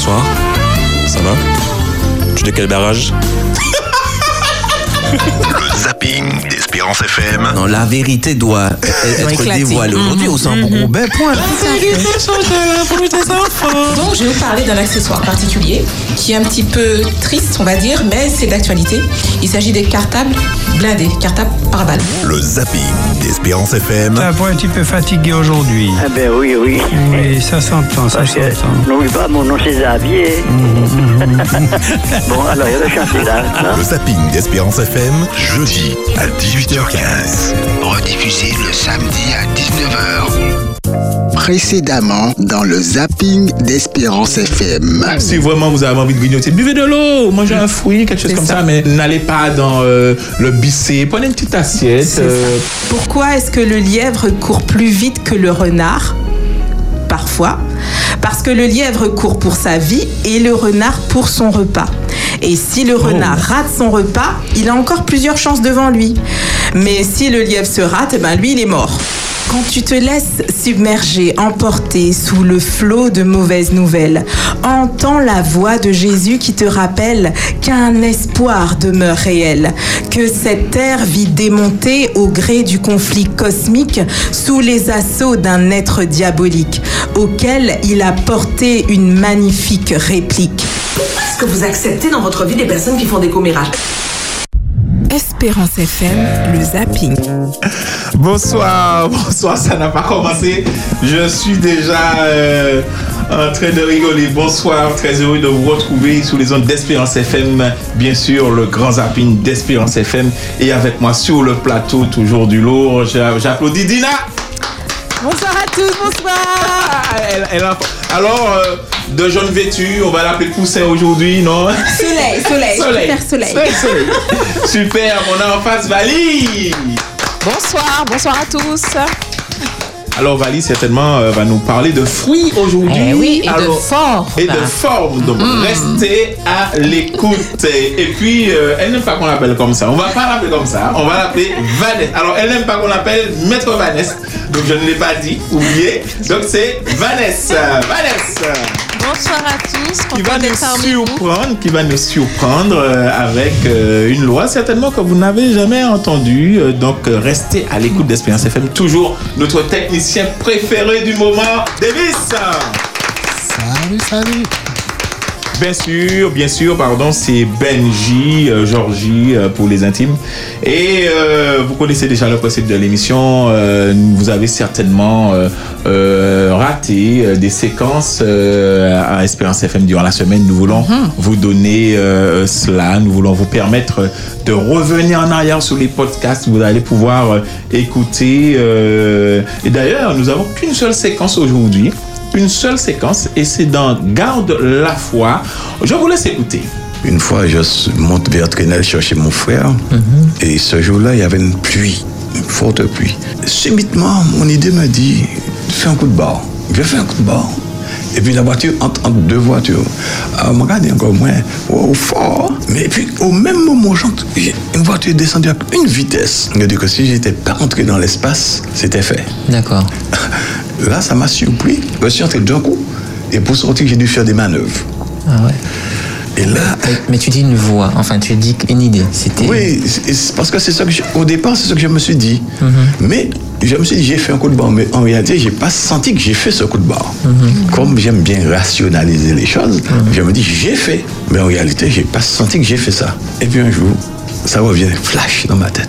bonsoir. Ça va? Tu es de quel barrage? Le zapping FM. Non, la vérité doit être dévoilée aujourd'hui au sein ben point. Donc, je vais vous parler d'un accessoire particulier qui est un petit peu triste, on va dire, mais c'est d'actualité. Il s'agit des cartables blindés, cartables par balle. Le zapping d'Espérance FM. Un peu un petit peu fatigué aujourd'hui. Ah ben oui, oui. Oui, ça s'entend, ça s'entend. n'oublie pas, mon nom c'est Xavier. bon, alors, il y a le chantier là. hein. Le zapping d'Espérance FM, jeudi à 18h15. Rediffusé le samedi à 19h. Précédemment dans le zapping d'Espérance FM. Si vraiment vous avez envie de grignoter, buvez de l'eau, mangez un fruit, quelque chose comme ça. ça. mais n'allez pas dans euh, le bicé. Prenez une petite assiette. Euh, Pourquoi est-ce que le lièvre court plus vite que le renard? Parfois. Parce que le lièvre court pour sa vie et le renard pour son repas. Et si le renard rate son repas, il a encore plusieurs chances devant lui. Mais si le lièvre se rate, eh ben lui, il est mort. Quand tu te laisses submerger, emporter sous le flot de mauvaises nouvelles, entends la voix de Jésus qui te rappelle qu'un espoir demeure réel, que cette terre vit démontée au gré du conflit cosmique sous les assauts d'un être diabolique, auquel il a porté une magnifique réplique. Que vous acceptez dans votre vie des personnes qui font des commérages Espérance FM, le zapping. Bonsoir, bonsoir, ça n'a pas commencé. Je suis déjà euh, en train de rigoler. Bonsoir, très heureux de vous retrouver sous les ondes d'Espérance FM. Bien sûr, le grand zapping d'Espérance FM. Et avec moi sur le plateau, toujours du lourd. J'a- J'applaudis Dina. Bonsoir à tous, bonsoir Elle- elle a- alors, euh, de jaune vêtu, on va l'appeler Poussin aujourd'hui, non? Soleil, soleil, super soleil. Soleil, soleil. Super, on a en face Valie. Bonsoir, bonsoir à tous. Alors Valie certainement euh, va nous parler de fruits aujourd'hui. Eh oui, et de forme. Et de forme. Donc restez à l'écoute. Et puis, euh, elle n'aime pas qu'on l'appelle comme ça. On va pas l'appeler comme ça. On va l'appeler Vanessa. Alors elle n'aime pas qu'on l'appelle Maître Vanessa. Donc je ne l'ai pas dit. Oubliez. Donc c'est Vanessa. Vanessa. Bonsoir à tous. Qui va nous surprendre, qui va nous surprendre euh, avec euh, une loi certainement que vous n'avez jamais entendue. Euh, donc restez à l'écoute d'Espérance FM. Toujours notre technicien préféré du moment, Davis. Salut, salut. Bien sûr, bien sûr, pardon, c'est Benji, euh, Georgie euh, pour les intimes. Et euh, vous connaissez déjà le principe de l'émission. euh, vous avez certainement raté des séquences à Espérance FM durant la semaine. Nous voulons vous donner cela. Nous voulons vous permettre de revenir en arrière sur les podcasts. Vous allez pouvoir écouter. et d'ailleurs, nous avons qu'une seule séquence aujourd'hui une seule séquence et c'est dans Garde la foi. Je vous laisse écouter. Une fois, je monte vers Trénel chercher mon frère. Et ce jour-là, il y avait une pluie, une forte pluie. Subitement, mon idée me dit fais un coup de barre. Je fais un coup de barre. Et puis la voiture entre, entre deux voitures. Alors, je regarde encore moins, wow, fort. Mais puis au même moment, une voiture est descendue à une vitesse. Je dis que si j'étais pas entré dans l'espace, c'était fait. D'accord. Là, ça m'a surpris. Je suis entré d'un coup. Et pour sortir, j'ai dû faire des manœuvres. Ah ouais. Et là, Mais, tu dis une voix, enfin tu dis une idée. C'était. Oui, parce que c'est ça que je- au départ, c'est ce que je me suis dit. Mais je me suis dit, j'ai fait un coup de barre, mais en réalité, j'ai pas senti que j'ai fait ce coup de barre. Comme j'aime bien rationaliser les choses, je me dis, j'ai fait, mais en réalité, j'ai pas senti que j'ai fait ça. Et puis un jour, ça revient flash dans ma tête.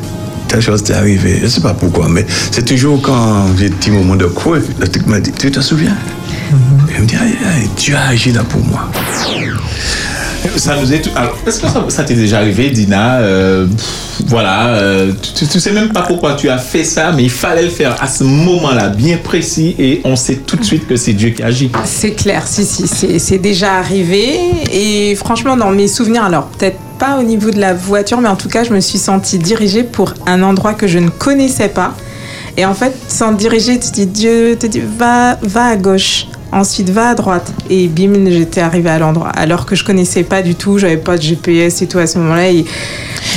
Telle chose t'est arrivée, je sais pas pourquoi, mais c'est toujours quand j'ai des petits moments de creux, le truc m'a dit, tu te souviens? Je me dis, aïe, aïe, tu as agi là pour moi. Ça nous est. Alors, est-ce que ça, t'est déjà arrivé, Dina Euh, Voilà, euh, tu, tu sais même pas pourquoi tu as fait ça, mais il fallait le faire à ce moment-là, bien précis, et on sait tout de suite que c'est Dieu qui agit. C'est clair, si, si, c'est déjà arrivé. Et franchement, dans mes souvenirs, alors peut-être pas au niveau de la voiture, mais en tout cas, je me suis sentie dirigée pour un endroit que je ne connaissais pas. Et en fait, sans diriger, tu dis Dieu te dit va, va à gauche. Ensuite, va à droite. Et bim, j'étais arrivée à l'endroit. Alors que je connaissais pas du tout, j'avais pas de GPS et tout à ce moment-là. Et,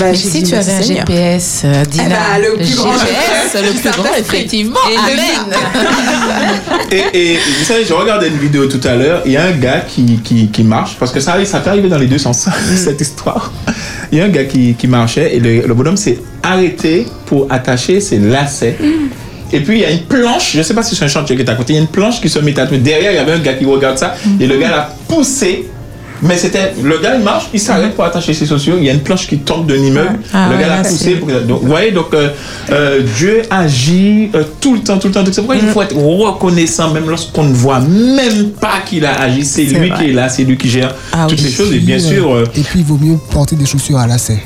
bah, Mais si dit, tu mais avais un Seigneur. GPS, euh, Dina, Eh ben, le plus grand GPS, le plus grand, effectivement. Et Amen. Et, et vous savez, je regardais une vidéo tout à l'heure, il y a un gars qui, qui, qui marche, parce que ça, ça peut arriver dans les deux sens, cette histoire. Il y a un gars qui, qui marchait et le, le bonhomme s'est arrêté pour attacher ses lacets. Et puis il y a une planche, je ne sais pas si c'est un chantier qui est à côté, il y a une planche qui se met à Derrière, il y avait un gars qui regarde ça et le gars l'a poussé. Mais c'était. Le gars, il marche, il s'arrête pour attacher ses chaussures. Il y a une planche qui tombe d'un immeuble. Ah le gars l'a poussé. Pour que- donc, vous voyez, donc euh, euh, Dieu agit euh, tout le temps, tout le temps. Donc, c'est pourquoi il faut être reconnaissant, même lorsqu'on ne voit même pas qu'il a agi. C'est C'est lui vrai. qui est là, c'est lui qui gère Ah toutes oui. les choses. Et bien Puis, sûr. Et puis, il vaut mieux porter des chaussures à lacets.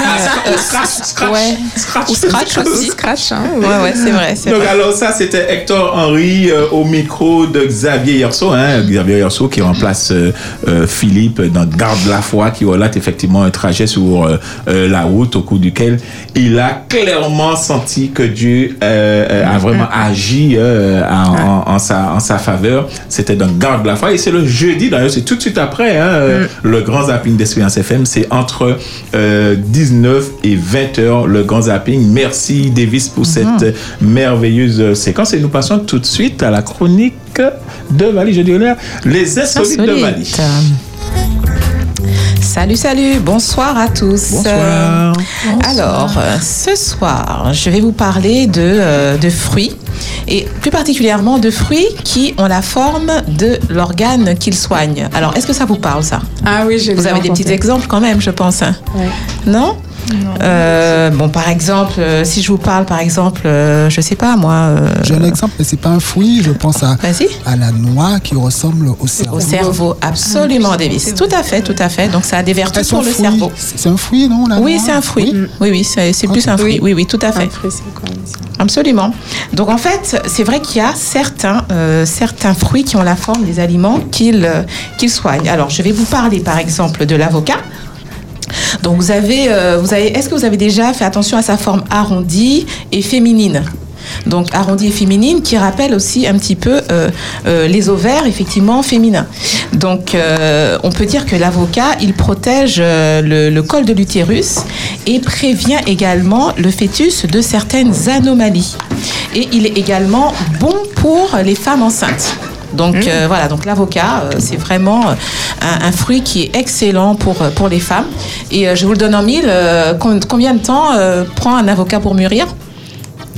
Ah, scratch, scratch, Ouais. scratch. Ou scratch aussi. Scratch, hein. Ouais, ouais, c'est vrai. c'est Donc vrai. alors ça c'était Hector Henry euh, au micro de Xavier Yerso, hein, Xavier Yerso qui remplace euh, euh, Philippe dans Garde la foi qui relate effectivement un trajet sur la route au cours duquel il a clairement senti que Dieu a vraiment agi euh, en, en- en sa, en sa faveur. C'était dans Garde la foi et c'est le jeudi d'ailleurs, c'est tout de suite après hein, euh, le grand zapping d'Espérance FM, c'est entre euh, 19 et 20 heures le grand zapping. Merci Davis pour cette euh, merveilleuse euh, séquence. Et nous passons tout de suite à la chronique de Mali, je dirais les insolites de Mali. Salut, salut, bonsoir à tous. Bonsoir. Alors, euh, ce soir, je vais vous parler de, euh, de fruits et plus particulièrement de fruits qui ont la forme de l'organe qu'ils soignent. Alors, est-ce que ça vous parle ça? Ah oui, j'ai Vous avez des petits exemples quand même, je pense. hein? Ouais. Non? Euh, Bon, par exemple, euh, si je vous parle, par exemple, euh, je sais pas moi. euh, J'ai un exemple, mais c'est pas un fruit. Je pense à, Vas-y. à la noix qui ressemble au cerveau. Au cerveau, absolument, Davis. Tout à fait, tout à fait. Donc, ça a des vertus pour le fruit cerveau. C'est un fruit, non la Oui, c'est un fruit. Oui. Oui, oui, c'est plus un fruit. Oui, oui, tout à fait. Un fruit, c'est quoi ça Absolument. Donc en fait, c'est vrai qu'il y a certains, euh, certains fruits qui ont la forme des aliments qu'ils euh, qu'ils soignent. Alors je vais vous parler par exemple de l'avocat. Donc vous avez, euh, vous avez, est-ce que vous avez déjà fait attention à sa forme arrondie et féminine? Donc arrondie et féminine qui rappelle aussi un petit peu euh, euh, les ovaires effectivement féminins. Donc on peut dire que l'avocat il protège le, le col de l'utérus et prévient également le fœtus de certaines anomalies. Et il est également bon pour les femmes enceintes. Donc euh, voilà, donc l'avocat, euh, c'est vraiment euh, un, un fruit qui est excellent pour, pour les femmes. Et euh, je vous le donne en mille, euh, com- combien de temps euh, prend un avocat pour mûrir?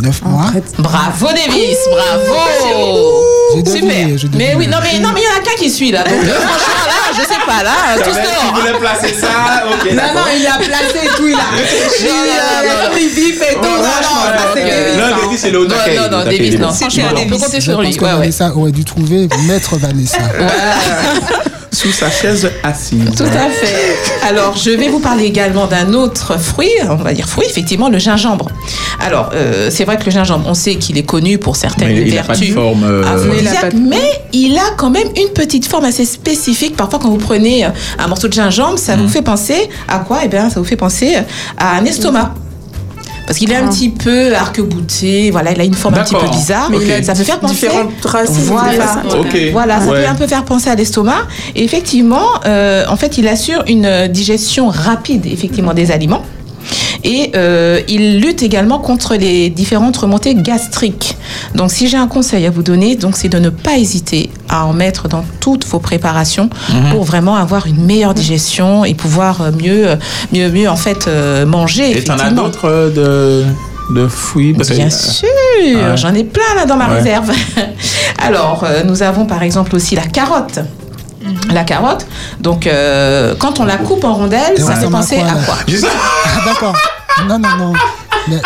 Neuf mois. Bravo Davis, bravo Super. Mais oui, non mais non mais il y en a qu'un qui suit là. Donc euh, franchement là, je sais pas là, Qui dehors. hein. voulait placer ça Ok, Non, non, il a placé tout, il a réfléchi, Non, non, il vif et tout. Non, non, Davis, Non. Davis, c'est le haut Non, non, Davis, non, franchement, on peut compter Je sur lui. ouais. Vanessa aurait dû trouver Maître Vanessa. Sous sa chaise assise. Tout à fait. Alors, je vais vous parler également d'un autre fruit, on va dire fruit, effectivement, le gingembre. Alors, euh, c'est vrai que le gingembre, on sait qu'il est connu pour certaines Mais il n'a pas de vertus forme. euh, a pas de- mais il a quand même une petite forme assez spécifique. Parfois, quand vous prenez euh, un morceau de gingembre, ça vous fait penser à quoi? Eh bien, ça vous fait penser à un estomac. Parce qu'il est un Ah. petit peu arc-bouté, voilà, il a une forme un petit peu bizarre. Mais ça peut faire penser. différentes Voilà, voilà, ça Ouais. peut un peu faire penser à l'estomac. Et effectivement, euh, en fait, il assure une euh, digestion rapide, effectivement, des aliments. Et euh, il lutte également contre les différentes remontées gastriques. Donc, si j'ai un conseil à vous donner, donc c'est de ne pas hésiter à en mettre dans toutes vos préparations Mhm. pour vraiment avoir une meilleure digestion et pouvoir euh, mieux, euh, mieux, mieux en fait manger. Et t'en as d'autres de, de fruits parce que- Bien sûr, Ouais. j'en ai plein là dans ma Ouais. réserve. Alors, euh, nous avons par exemple aussi la carotte. La carotte, donc euh, quand on la coupe en rondelles, Et ça fait à penser quoi, à quoi Ah, d'accord. Non, non, non. Mais,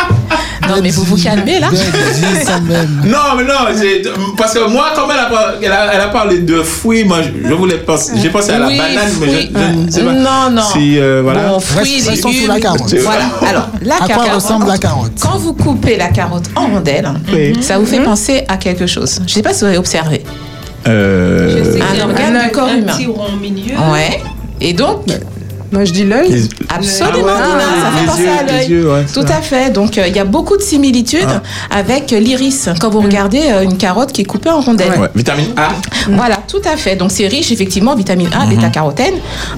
Non, mais vous vous calmez là quand. Non, mais non, parce que moi, comme elle a, elle a, elle a parlé de fruits, moi, je, voulais penser, j'ai pensé à la Oui, banane, mais je, je ne sais pas. Non, non. Si, euh, voilà. Bon, fruits, Reste- légumes. sur la carotte. Voilà. Alors, la À quoi carotte. ressemble la carotte Quand vous coupez la carotte en rondelles, Oui. ça vous fait penser à quelque chose. Je ne sais pas si vous avez observé. Euh, Un organe du corps un humain. petit rond au milieu. Ouais. Et donc, Moi, je dis l'œil. Absolument, Ah ouais. Dina, ça fait penser yeux, à l'œil. ouais, Tout à fait. Donc, euh, il y a beaucoup de similitudes Ah. avec l'iris. Quand vous regardez euh, une carotte qui est coupée en rondelles. Ouais. Vitamine A. Voilà, tout à fait. Donc, c'est riche, effectivement, en vitamine A, bêta-carotène,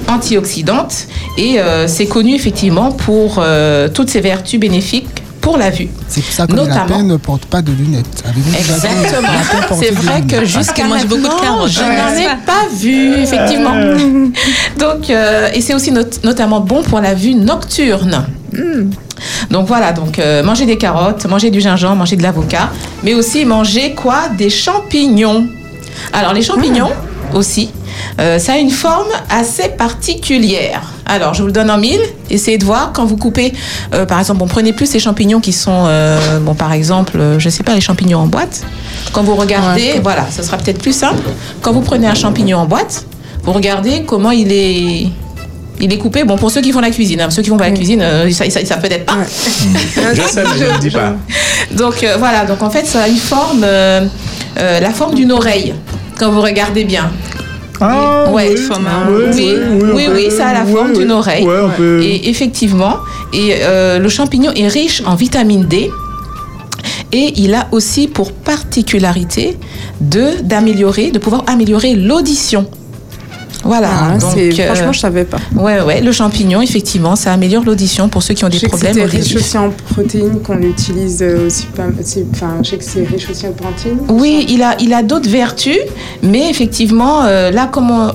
antioxydante. Et euh, c'est connu, effectivement, pour euh, toutes ses vertus bénéfiques pour la vue. C'est pour ça que Notamment. ne portent pas de lunettes. Exactement. C'est vrai que jusqu'à mange beaucoup de maintenant, carottes. je Ouais. n'en ai pas vu, effectivement. Donc, euh, et c'est aussi not- notamment bon pour la vue nocturne. Donc voilà, donc euh, manger des carottes, manger du gingembre, manger de l'avocat, mais aussi manger quoi? Des champignons. Alors les champignons aussi, euh, ça a une forme assez particulière. Alors je vous le donne en mille. Essayez de voir quand vous coupez, euh, par exemple, bon prenez plus ces champignons qui sont, euh, bon par exemple, euh, je sais pas les champignons en boîte. Quand vous regardez, voilà, ça sera peut-être plus simple. Quand vous prenez un champignon en boîte, vous regardez comment il est il est coupé. Bon, pour ceux qui font la cuisine, hein, ceux qui font pas la cuisine, euh, ça, ça, ça peut-être pas. Je sais, mais je ne dis pas. Donc euh, voilà, donc en fait, ça a une forme, euh, euh, la forme d'une oreille, quand vous regardez bien. Ah, ouais. oui, oui, oui, oui, oui, oui, on peut- ça a la forme d'une oreille. Peut- Et effectivement, et euh, le champignon est riche en vitamine D. Et il a aussi pour particularité de d'améliorer, de pouvoir améliorer l'audition. Voilà. Ah, donc, c'est- euh, franchement, je savais pas. Ouais, ouais, le champignon, effectivement, ça améliore l'audition pour ceux qui ont des Je sais que problèmes c'était riche aussi en protéines qu'on utilise euh, aussi pas. c'est- Enfin, je sais que c'est riche aussi en protéines. Oui, il a, il a d'autres vertus, mais effectivement, euh, là, comme on,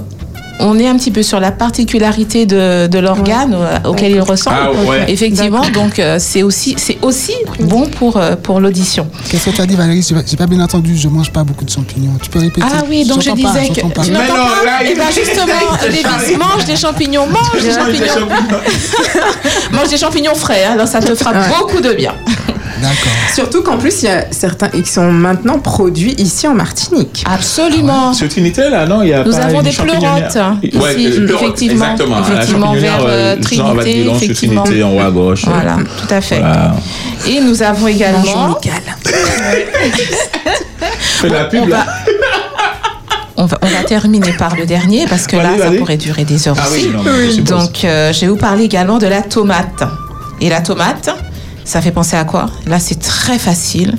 on est un petit peu sur la particularité de, de l'organe auquel il ressemble, Ah, ouais. effectivement, donc euh, c'est aussi, c'est aussi bon pour, euh, pour l'audition. Qu'est-ce que tu as dit, Valérie? J'ai pas- bien entendu. Je mange pas beaucoup de champignons. Tu peux répéter Ah oui, donc je pas, disais que pas. tu Mais n'entends non, pas? là, Eh il- ben justement, Lévis, mange des champignons, mange des champignons, mange des champignons frais, hein, alors ça te fera beaucoup de bien. D'accord. Surtout qu'en plus, il y a certains qui sont maintenant produits ici en Martinique. Absolument. Sur Trinité, là, non, il y a Nous pas avons des pleurotes ici, Ouais, des pleurotes, effectivement, exactement. Effectivement vers euh, euh, Trinité, effectivement. Trinité, en haut à gauche. Voilà, tout à fait. Voilà. Et nous avons également. Fais la pub, on là. va, on, va, on va terminer par le dernier parce que là, Allez, ça pourrait durer des heures Ah oui, aussi. non. Donc, euh, je vais vous parler également de la tomate. Et la tomate, ça fait penser à quoi? Là, c'est très facile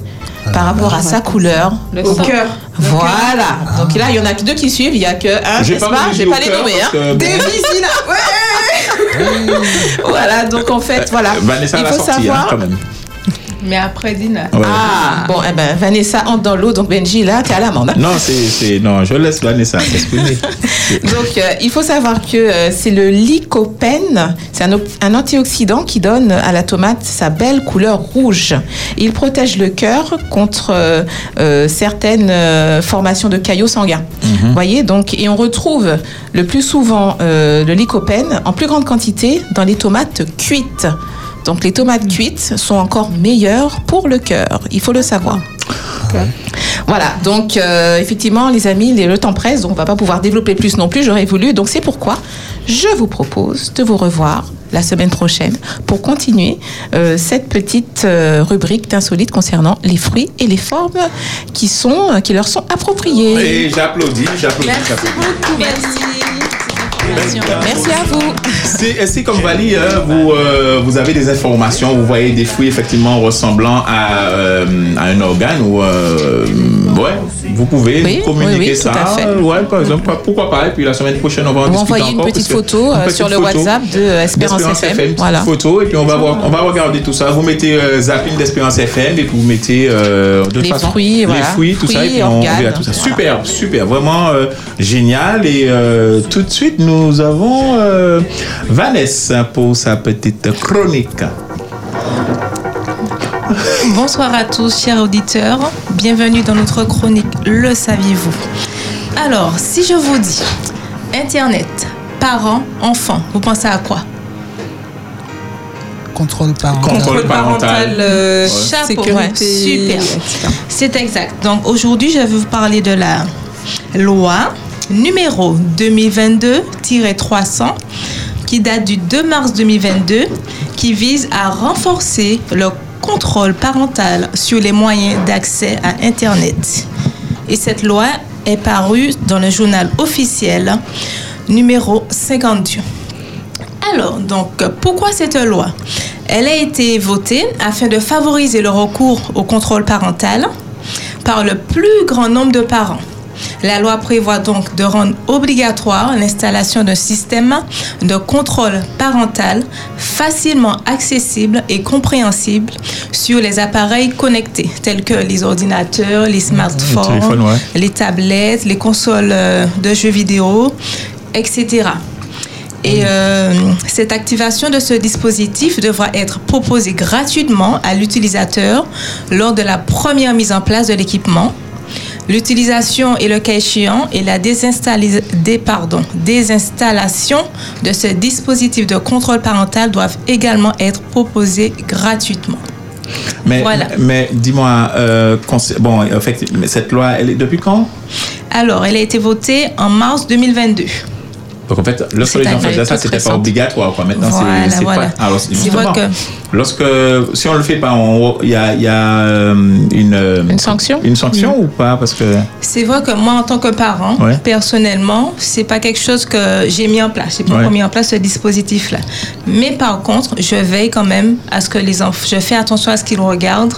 par rapport à sa couleur. Au cœur. Voilà. Donc là, il y en a que deux qui suivent. Il y a que un, J'ai n'est-ce pas dire pas les nommer. Hein. que, bon, Dévisina Ouais Voilà. Donc en fait, voilà. Vanessa il faut hein, savoir. quand même. Mais après Dina. Ouais. Ah, bon, eh ben, Vanessa entre dans l'eau, donc Benji, là, t'es à l'amende. hein. Non, c'est, non, je laisse Vanessa s'exprimer. Donc, euh, il faut savoir que euh, c'est le lycopène, c'est un, antioxydant qui donne à la tomate sa belle couleur rouge. Il protège le cœur contre euh, euh, certaines euh, formations de caillots sanguins. Vous voyez, donc, et on retrouve le plus souvent euh, le lycopène en plus grande quantité dans les tomates cuites. Donc, les tomates cuites sont encore meilleures pour le cœur. Il faut le savoir. Voilà, donc euh, effectivement, les amis, les- le temps presse, donc on va pas pouvoir développer plus non plus, j'aurais voulu. Donc c'est pourquoi je vous propose de vous revoir la semaine prochaine pour continuer euh, cette petite euh, rubrique d'insolite concernant les fruits et les formes qui, sont, euh, qui leur sont appropriées. Et j'applaudis, j'applaudis, j'applaudis. Merci à vous. C'est, c'est comme Vali, hein, vous, euh, vous avez des informations, vous voyez des fruits effectivement ressemblant à, euh, à un organe ou euh, ouais, vous pouvez Oui, communiquer oui, oui, ça. euh, Ouais, par exemple, pourquoi pas. Et puis la semaine prochaine, on va en discuter une petite photo, une euh, petite sur le WhatsApp de Espérance d'Espérance FM. FM, Voilà. photo, et puis on va, voir, on va regarder tout ça. Vous mettez euh, zapping d'Espérance FM et puis vous mettez euh, de Les façon, fruits, les voilà. fruits, tout ça, et Fruits, puis on organes, verra tout ça. voilà. Super, super, vraiment euh, génial. Et euh, tout de suite, nous avons euh, Vanessa pour sa petite chronique. Bonsoir à tous, chers auditeurs. Bienvenue dans notre chronique Le saviez-vous? Alors, si je vous dis Internet, parents, enfants, vous pensez à quoi? Contrôle parental. Contrôle parental. euh, Chapeau, sécurité, ouais, super. C'est exact. Donc aujourd'hui, je vais vous parler de la loi numéro 2022-300 qui date du 2 mars 2022 qui vise à renforcer le contrôle parental sur les moyens d'accès à Internet. Et cette loi est parue dans le journal officiel numéro 52. Alors, donc, pourquoi cette loi? Elle a été votée afin de favoriser le recours au contrôle parental par le plus grand nombre de parents. La loi prévoit donc de rendre obligatoire l'installation d'un système de contrôle parental facilement accessible et compréhensible sur les appareils connectés tels que les ordinateurs, les smartphones, téléphones, ouais. les tablettes, les consoles euh, de jeux vidéo, etc. Et euh, cette activation de ce dispositif devra être proposée gratuitement à l'utilisateur lors de la première mise en place de l'équipement. L'utilisation et le cas échéant et la pardon, désinstallation de ce dispositif de contrôle parental doivent également être proposés gratuitement. Mais, Voilà. mais dis-moi, euh, bon, en fait, cette loi, elle est depuis quand? Alors, elle a été votée en mars 2022. Donc en fait, lorsque les gens faisaient ça, c'était pas obligatoire. Quoi. Maintenant, c'est- Voilà, c'est voilà. pas. Alors, justement, que- lorsque si on le fait pas, il y a, il y a euh, une une sanction? Une sanction ou pas? Parce que C'est vrai que moi, en tant que parent, Ouais. personnellement, c'est pas quelque chose que j'ai mis en place. J'ai pas Ouais. mis en place ce dispositif-là. Mais par contre, je veille quand même à ce que les enfants, je fais attention à ce qu'ils regardent.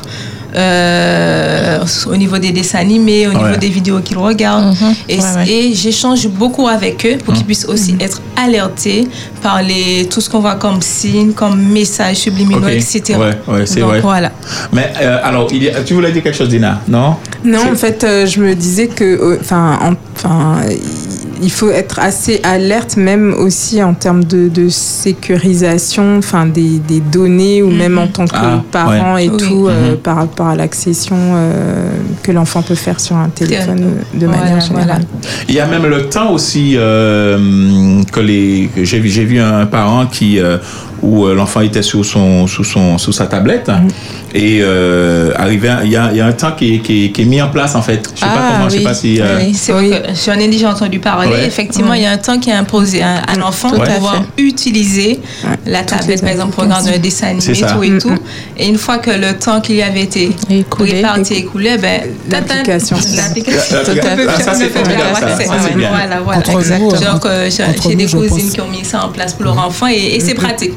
Euh, au niveau des dessins animés, au niveau des vidéos qu'ils regardent. Et, Ouais, ouais. et j'échange beaucoup avec eux pour qu'ils puissent aussi être alertés par les, tout ce qu'on voit comme signes, comme messages subliminaux, Ok. etc. Ouais, ouais, c'est Donc, vrai. Voilà. Mais euh, alors, il y a- tu voulais dire quelque chose, Dina Non? Non, en fait, euh, je me disais que, euh, enfin, en- enfin, il faut être assez alerte, même aussi en termes de, de sécurisation, enfin, des, des données ou même en tant que Ah, parent ouais. et Oui. tout, euh, Mhm. par rapport à l'accession euh, que l'enfant peut faire sur un téléphone de manière voilà. générale. Il y a même le temps aussi euh, que les j'ai vu j'ai vu un parent qui euh, où euh, l'enfant était sur son sous son sous sa tablette et euh, arrivé il y y a un temps qui est, qui, qui est mis en place en fait. Je sais pas Ah, comment, je sais oui. pas si euh, Oui, c'est vrai que j'en ai déjà entendu parler. Ouais. Effectivement, il y a un temps qui est imposé à, à l'enfant Tout pour pouvoir utiliser la tablette, par exemple, pour regarder un dessin animé, tout et tout. Et une fois que le temps qui lui avait été réparti, écoulé, ben, L'application. l'application ça, c'est. Voilà, voilà. J'ai des cousines qui ont mis ça en place pour leur enfant et c'est pratique.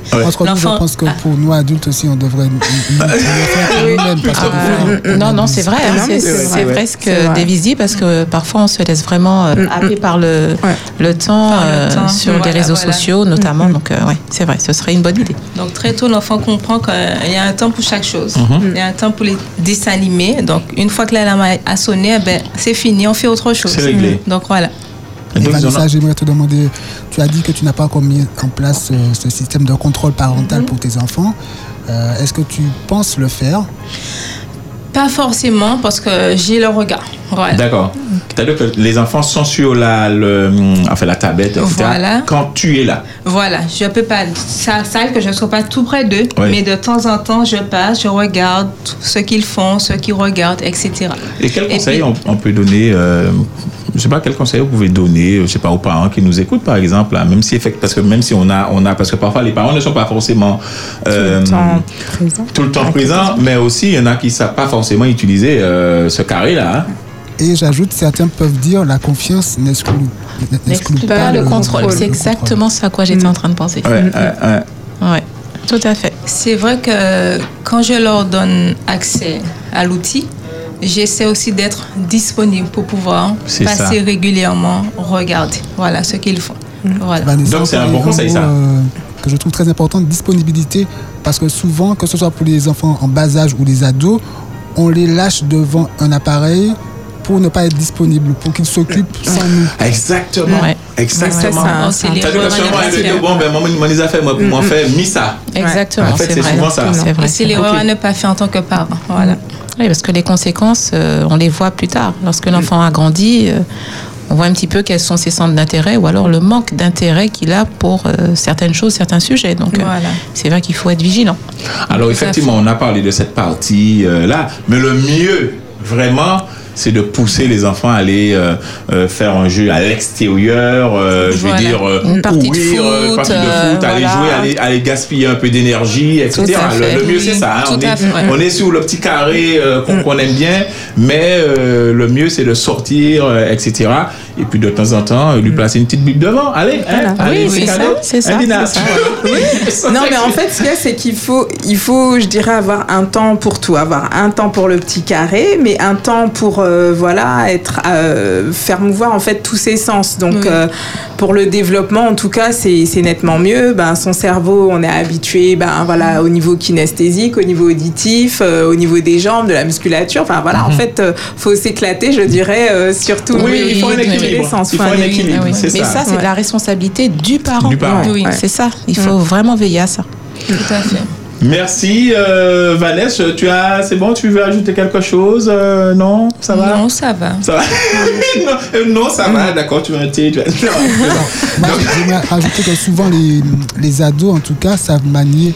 Je pense que pour nous adultes aussi, on devrait nous- Ah, non, non, c'est vrai. hein, Non, c'est presque dévisible parce que parfois on se laisse vraiment euh, happer par le, le temps Par le euh, temps, sur voilà, les réseaux voilà. sociaux notamment. Donc, euh, ouais, c'est vrai, ce serait une bonne idée. Donc très tôt, l'enfant comprend qu'il y a un temps pour chaque chose. Mhm. Il y a un temps pour les dessins animés. Donc une fois que l'alarme a- a sonné, eh ben, c'est fini, on fait autre chose. C'est réglé. Donc voilà. Et Vanessa, j'aimerais te demander, tu as dit que tu n'as pas encore mis en place euh, ce système de contrôle parental Mhm. pour tes enfants. Euh, Est-ce que tu penses le faire? Pas forcément parce que j'ai le regard. Voilà. D'accord. C'est-à-dire que les enfants sont sur la, le, enfin, la tablette, etc. Voilà. Quand tu es là. Voilà, je peux pas. Ça, ça arrive que je ne sois pas tout près d'eux, Oui. mais de temps en temps, je passe, je regarde ce qu'ils font, ce qu'ils regardent, etc. Et quel Et conseil puis- on, on peut donner euh, Je sais pas quel conseil vous pouvez donner, je sais pas aux parents qui nous écoutent par exemple, hein, même si effect- parce que même si on a on a parce que parfois les parents ne sont pas forcément euh, temps présent. tout le temps présents, mais aussi il y en a qui savent pas forcément utiliser euh, ce carré là. Et j'ajoute, certains peuvent dire la confiance n'exclut N'exclut pas le contrôle. C'est exactement ce à quoi j'étais en train de penser. Ouais, ouais, ouais. Ouais, tout à fait. C'est vrai que quand je leur donne accès à l'outil, j'essaie aussi d'être disponible pour pouvoir passer ça. régulièrement, regarder, voilà ce qu'ils font. Voilà. Vanessa, Donc, c'est un bon conseil, ça. euh, que je trouve très important, disponibilité, parce que souvent, que ce soit pour les enfants en bas âge ou les ados, on les lâche devant un appareil pour ne pas être disponible, pour qu'ils s'occupent sans nous. Exactement. Ouais. Exactement. C'est ça, c'est les C'est-à-dire que bon ben moi moi les affaires moi pour m'en faire mis ça. Exactement, En fait, c'est souvent ça. C'est l'erreur à ne pas faire en tant que parent. Voilà. Oui, parce que les conséquences, euh, on les voit plus tard. Lorsque l'enfant a grandi, euh, on voit un petit peu quels sont ses centres d'intérêt ou alors le manque d'intérêt qu'il a pour euh, certaines choses, certains sujets. Donc, euh, Voilà. c'est vrai qu'il faut être vigilant. Alors effectivement, on a parlé de cette partie euh, là, mais le mieux vraiment c'est de pousser les enfants à aller euh, euh, faire un jeu à l'extérieur, euh, je Voilà. veux dire euh, Une partie de courir, euh, foot, partie de foot, aller voilà. jouer, aller, aller gaspiller un peu d'énergie, etc. Le, le mieux c'est ça, hein. on, est, fait, ouais. on est sur le petit carré euh, Mm. qu'on aime bien, mais euh, le mieux c'est de sortir, euh, etc. et puis de temps en temps, lui placer une petite Bible devant. Allez, hein, Voilà. allez, Oui, c'est cadeau. ça, c'est ça, Hein, ça. Non, mais en fait, ce qu'il y a, c'est qu'il faut, il faut, je dirais, avoir un temps pour tout. Avoir un temps pour le petit carré, mais un temps pour, euh, voilà, être, euh, faire mouvoir, en fait, tous ses sens. Donc, Oui. euh, pour le développement, en tout cas, c'est nettement mieux. Ben, son cerveau, on est habitué, ben, voilà, au niveau kinesthésique, au niveau auditif, euh, au niveau des jambes, de la musculature. Enfin, voilà, en Mhm. fait, euh, faut s'éclater, je dirais, euh, sur tous Oui, il faut un équilibre. sens. Il faut Enfin, un oui, équilibre, oui. c'est Mais ça, c'est de la responsabilité du parent. Du parent. Oui, Ouais. c'est ça. Il faut vraiment veiller à ça. Tout à fait. Merci euh, Vanessa, tu as, c'est bon, tu veux ajouter quelque chose Euh, Non, ça va? Non, ça va. Ça va? Non, euh, non, ça va, d'accord, tu veux un thé, tu vas... Moi, j'aimerais rajouter que souvent les, les ados, en tout cas, savent manier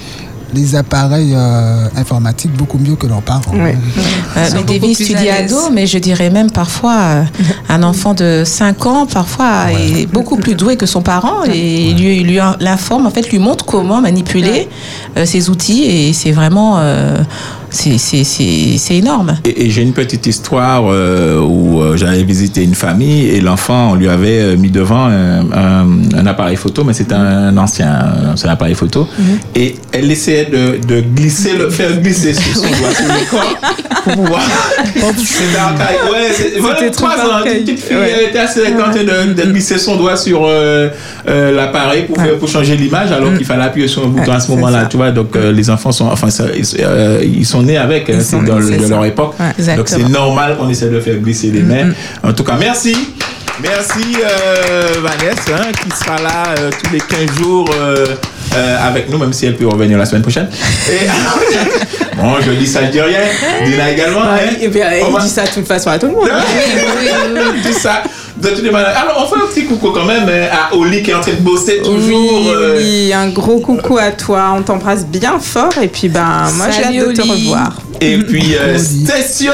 les appareils euh, informatiques beaucoup mieux que leurs parents. Euh, mais Davis, tu à dis ado, mais je dirais même parfois euh, un enfant de 5 ans, parfois est beaucoup plus doué que son parent. Et il lui, lui l'informe, en fait, lui montre comment manipuler euh, ces outils. Et c'est vraiment euh, c'est- c'est c'est- c'est énorme. Et, et j'ai une petite histoire euh, où euh, j'avais visité une famille et l'enfant, on lui avait euh, mis devant un, un- un appareil photo, mais c'était un ancien un appareil photo. Et elle essayait de, de glisser, le, faire glisser son, son doigt sur le corps pour pouvoir. C'était archaïque. Ouais, c'est- voilà, trois ans, une petite fille Ouais. elle était assez tentée de, de glisser son doigt sur euh, euh, l'appareil pour, pour changer l'image, alors qu'il fallait appuyer sur un bouton Ouais, à ce moment-là. Tu vois, donc euh, les enfants sont, enfin, ça, ils, euh, ils sont nés avec, hein, c'est de leur époque. Ouais, donc c'est normal qu'on essaie de faire glisser les mains. En tout cas, merci. Merci euh, Vanessa, hein, qui sera là euh, tous les 15 jours euh, euh, avec nous, même si elle peut revenir la semaine prochaine. Et, bon, je dis ça, je dis rien. Dina également. Ouais, hein. et bien, On il va- dit ça de toute façon à tout le monde. hein. tout ça. De toutes les manières. Alors, on fait un petit coucou quand même hein, à Oli qui est en train de bosser toujours. Oui, euh, oui, un gros coucou à toi. On t'embrasse bien fort. Et puis, ben, moi, j'ai Salut, hâte de te Oli. revoir. Et puis euh, Stécio,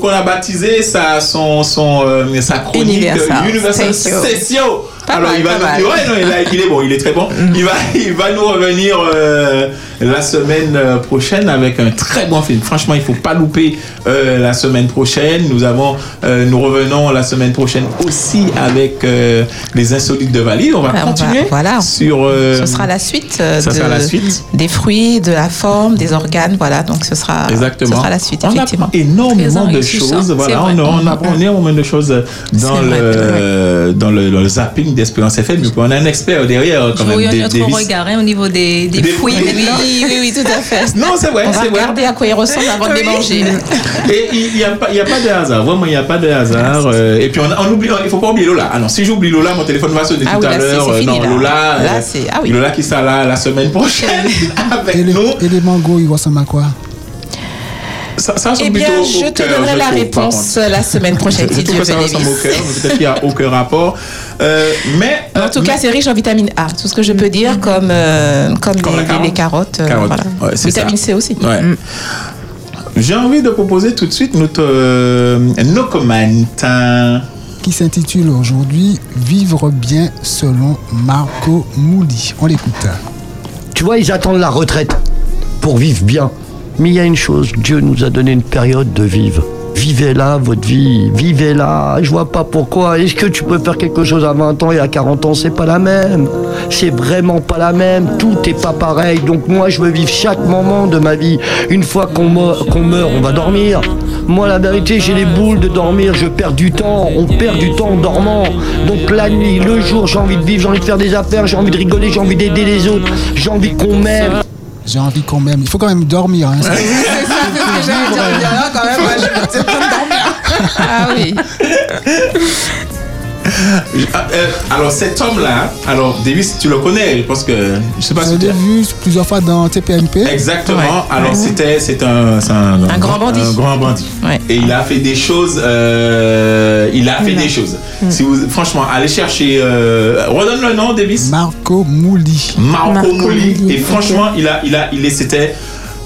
qu'on a baptisé sa, son, son, euh, sa chronique Universal. Universal Stécio. Stécio. Pas Alors mal, il va pas nous mal. dire, ouais, non, il, a- il est bon, il est très bon. Il, va, il va nous revenir euh, la semaine euh, prochaine avec un très bon film. Franchement, il faut pas louper euh, la semaine prochaine. Nous avons, euh, nous revenons la semaine prochaine aussi avec euh, les insolites de Valide. On va Ouais, on va- continuer voilà. sur. euh, ce sera la suite, euh, ça de- sera la suite. des fruits, de la forme, des organes, voilà. Donc ce sera, Exactement. ce sera la suite, on effectivement. apprend énormément de choses. Voilà, on, on apprend énormément de choses dans le, vrai, dans le, dans le zapping d'Espérance FM. Mais on a un expert derrière quand même. Oui, on Des- a notre Davis. regard hein, au niveau des, des, Des fruits. fruits. Oui, Oui, oui, oui, tout à fait. Non, c'est vrai, On va c'est vrai. regarder à quoi ils ressemblent avant de les manger. Et il n'y a, pas- il y a pas de hasard. Vraiment, il n'y a pas de hasard. Euh, et puis, on, on oublie, il ne faut pas oublier Lola. Ah non, si j'oublie Lola, mon téléphone va sonner Ah tout oui, à l'heure. Euh, non, là. Lola, Là, c'est- ah oui. Lola qui sera là la semaine prochaine avec Et les, nous. et les mangos, ils ressemblent à quoi? Ça, ça Eh bien, je te cœur, donnerai je la trouve, réponse la semaine prochaine, si Dieu ça veut, ressemble au Davis. cœur, mais peut-être qu'il n'y a aucun rapport. Euh, mais En tout cas, c'est riche en vitamine A, tout ce que je peux dire, comme, euh, comme, Comme les, carotte. les carottes. euh, Carotte. voilà. Ouais, vitamine ça. C aussi. Ouais. J'ai envie de proposer tout de suite notre euh, no comment. Qui s'intitule aujourd'hui Vivre bien selon Marco Mouli. On l'écoute. Tu vois, ils attendent la retraite pour vivre bien. Mais il y a une chose, Dieu nous a donné une période de vivre. Vivez-la, votre vie, vivez-la. Je vois pas pourquoi. Est-ce que tu peux faire quelque chose à 20 ans et à 40 ans? C'est pas la même. C'est vraiment pas la même. Tout est pas pareil. Donc moi, je veux vivre chaque moment de ma vie. Une fois qu'on meurt, qu'on meurt, on va dormir. Moi, la vérité, j'ai les boules de dormir. Je perds du temps. On perd du temps en dormant. Donc la nuit, le jour, j'ai envie de vivre, j'ai envie de faire des affaires, j'ai envie de rigoler, j'ai envie d'aider les autres, j'ai envie qu'on m'aime. J'ai envie qu'on m'aime. Il faut quand même dormir. hein. Ah oui. Ah, euh, alors cet homme-là, alors Davis, tu le connais, je pense que je sais pas Je si tu l'ai vu plusieurs fois dans TPMP. Exactement. Ouais. Alors Ouais. c'était c'est un, c'est un, Un grand bandit. Un grand bandit. Et il a fait des choses. euh, il a fait des choses. Si vous franchement allez chercher. Euh, redonne le nom Davis. Marco Mouli. Marco, Marco Mouli. Mouli, Et franchement, il a, il a, il est, c'était.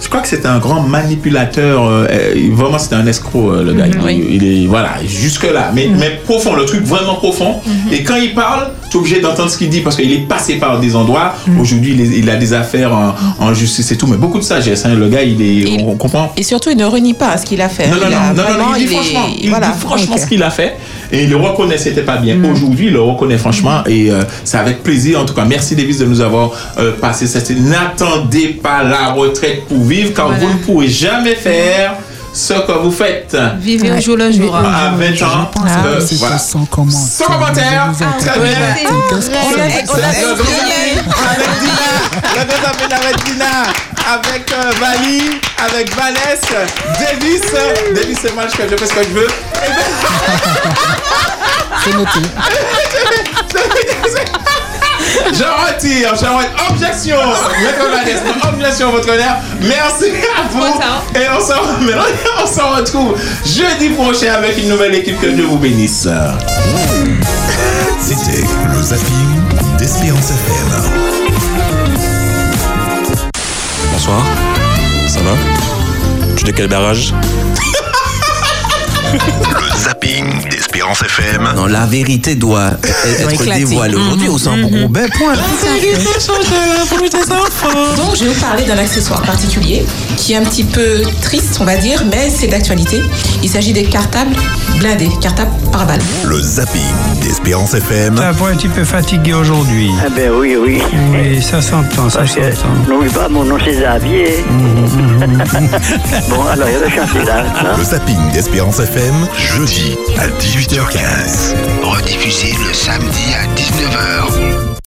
Je crois que c'était un grand manipulateur. euh, vraiment, c'était un escroc, euh, le gars. Il, il est, voilà, jusque là. Mais, mais profond, le truc vraiment profond. Et quand il parle, tu es obligé d'entendre ce qu'il dit parce qu'il est passé par des endroits. Aujourd'hui, il, a des affaires en, en justice et tout, mais beaucoup de sagesse. hein. Le gars, il est, on, on comprend. Et surtout, il ne renie pas ce qu'il a fait. Non, non, Il non, a non, il dit est- franchement, il voilà, dit franchement ce qu'il a fait. Et il le reconnaît, c'était pas bien. Aujourd'hui, il le reconnaît franchement et euh, c'est avec plaisir. En tout cas, merci Davis de nous avoir euh, passé cette. N'attendez pas la retraite pour vivre, car vous ne pourrez jamais faire ce que vous faites. Vivez au jour le jour. À 20 ans. Ah, euh, sans commentaire. Sans commentaire. Très bien. On l'a- l'a. Zapine avec Dina, Zapine avec euh, Vali, avec Vanessa, Davis. Davis, c'est mal, je fais ce que je veux. Ben- C'est noté. Je retire, je retire. Objection, Maître Vanessa, objection, votre honneur. Merci à vous. Et on s'en, maintenant, on s'en retrouve jeudi prochain avec une nouvelle équipe. Que Dieu vous bénisse. C'était le zapping d'Espérance FM. Bonsoir. Ça va? Tu de quel barrage? Le zapping d'Espérance FM. Non, la vérité doit être éclater. dévoilée aujourd'hui au centre Robert. Point. Donc, je vais vous parler d'un accessoire particulier qui est un petit peu triste, on va dire, mais c'est d'actualité. Il s'agit des cartables blindés, cartables par balle. Le zapping d'Espérance FM. T'as un petit peu fatigué aujourd'hui Ah ben oui, oui. Oui, ça s'entend, ça s'entend. n'oublie pas, mon nom c'est Xavier. bon, alors, il y a le chantier là. hein. Le zapping d'Espérance Jeudi à 18h15. Rediffusé le samedi à 19h.